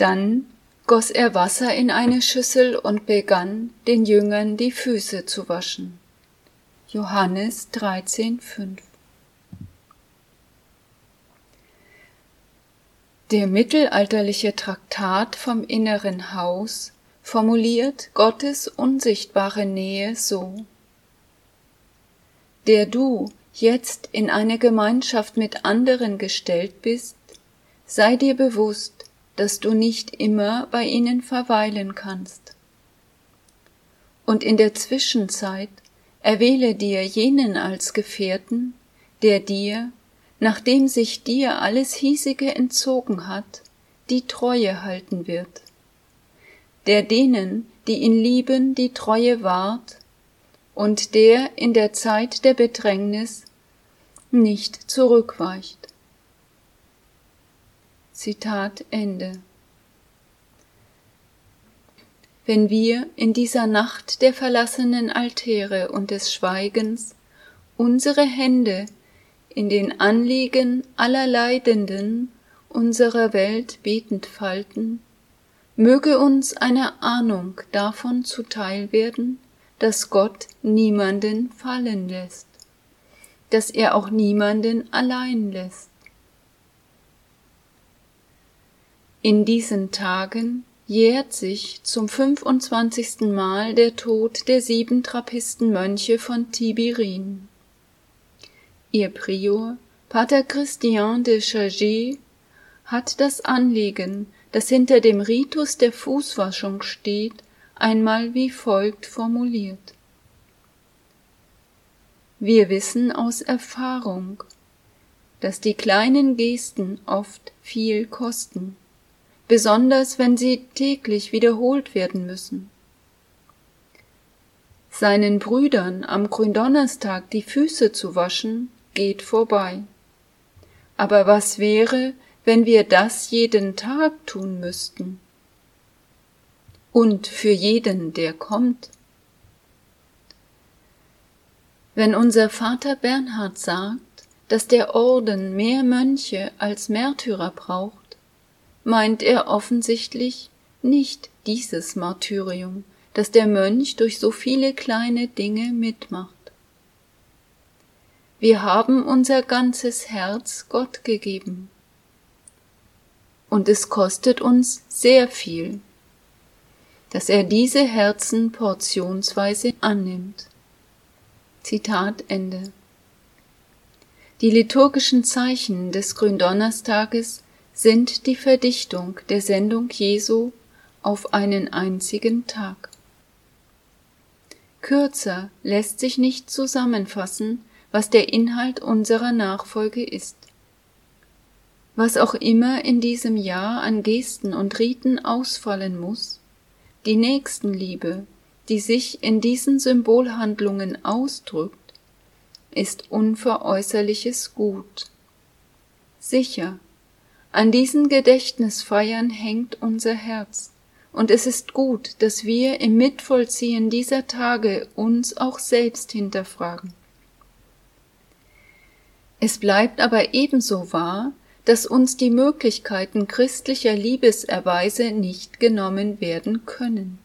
Dann goss er Wasser in eine Schüssel und begann, den Jüngern die Füße zu waschen. Johannes 13,5 Der mittelalterliche Traktat vom inneren Haus formuliert Gottes unsichtbare Nähe so. Der du jetzt in eine Gemeinschaft mit anderen gestellt bist, sei dir bewusst, dass du nicht immer bei ihnen verweilen kannst. Und in der Zwischenzeit erwähle dir jenen als Gefährten, der dir nachdem sich dir alles Hiesige entzogen hat, die Treue halten wird, der denen, die ihn lieben, die Treue wahrt, und der in der Zeit der Bedrängnis nicht zurückweicht. Zitat Ende. Wenn wir in dieser Nacht der verlassenen Altäre und des Schweigens unsere Hände in den Anliegen aller Leidenden unserer Welt betend falten, möge uns eine Ahnung davon zuteil werden, dass Gott niemanden fallen lässt, dass er auch niemanden allein lässt. In diesen Tagen jährt sich zum 25. Mal der Tod der sieben Trappistenmönche von Tibirin. Ihr Prior, Pater Christian de Chagy, hat das Anliegen, das hinter dem Ritus der Fußwaschung steht, einmal wie folgt formuliert. Wir wissen aus Erfahrung, dass die kleinen Gesten oft viel kosten, besonders wenn sie täglich wiederholt werden müssen seinen Brüdern am Gründonnerstag die Füße zu waschen, geht vorbei. Aber was wäre, wenn wir das jeden Tag tun müssten? Und für jeden, der kommt? Wenn unser Vater Bernhard sagt, dass der Orden mehr Mönche als Märtyrer braucht, meint er offensichtlich nicht dieses Martyrium, das der Mönch durch so viele kleine Dinge mitmacht. Wir haben unser ganzes Herz Gott gegeben. Und es kostet uns sehr viel, dass er diese Herzen portionsweise annimmt. Zitat Ende. Die liturgischen Zeichen des Gründonnerstages sind die Verdichtung der Sendung Jesu auf einen einzigen Tag. Kürzer lässt sich nicht zusammenfassen, was der Inhalt unserer Nachfolge ist. Was auch immer in diesem Jahr an Gesten und Riten ausfallen muss, die Nächstenliebe, die sich in diesen Symbolhandlungen ausdrückt, ist unveräußerliches Gut. Sicher, an diesen Gedächtnisfeiern hängt unser Herz, und es ist gut, dass wir im Mitvollziehen dieser Tage uns auch selbst hinterfragen. Es bleibt aber ebenso wahr, dass uns die Möglichkeiten christlicher Liebeserweise nicht genommen werden können.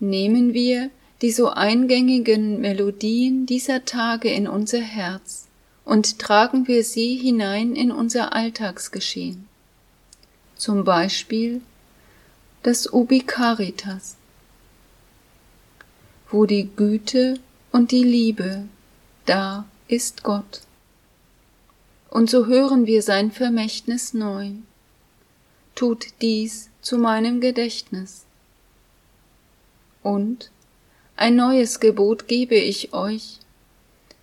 Nehmen wir die so eingängigen Melodien dieser Tage in unser Herz und tragen wir sie hinein in unser Alltagsgeschehen. Zum Beispiel das Ubi Caritas, wo die Güte und die Liebe da ist Gott. Und so hören wir sein Vermächtnis neu. Tut dies zu meinem Gedächtnis. Und ein neues Gebot gebe ich euch,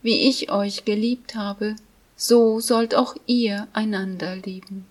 wie ich euch geliebt habe, so sollt auch ihr einander lieben.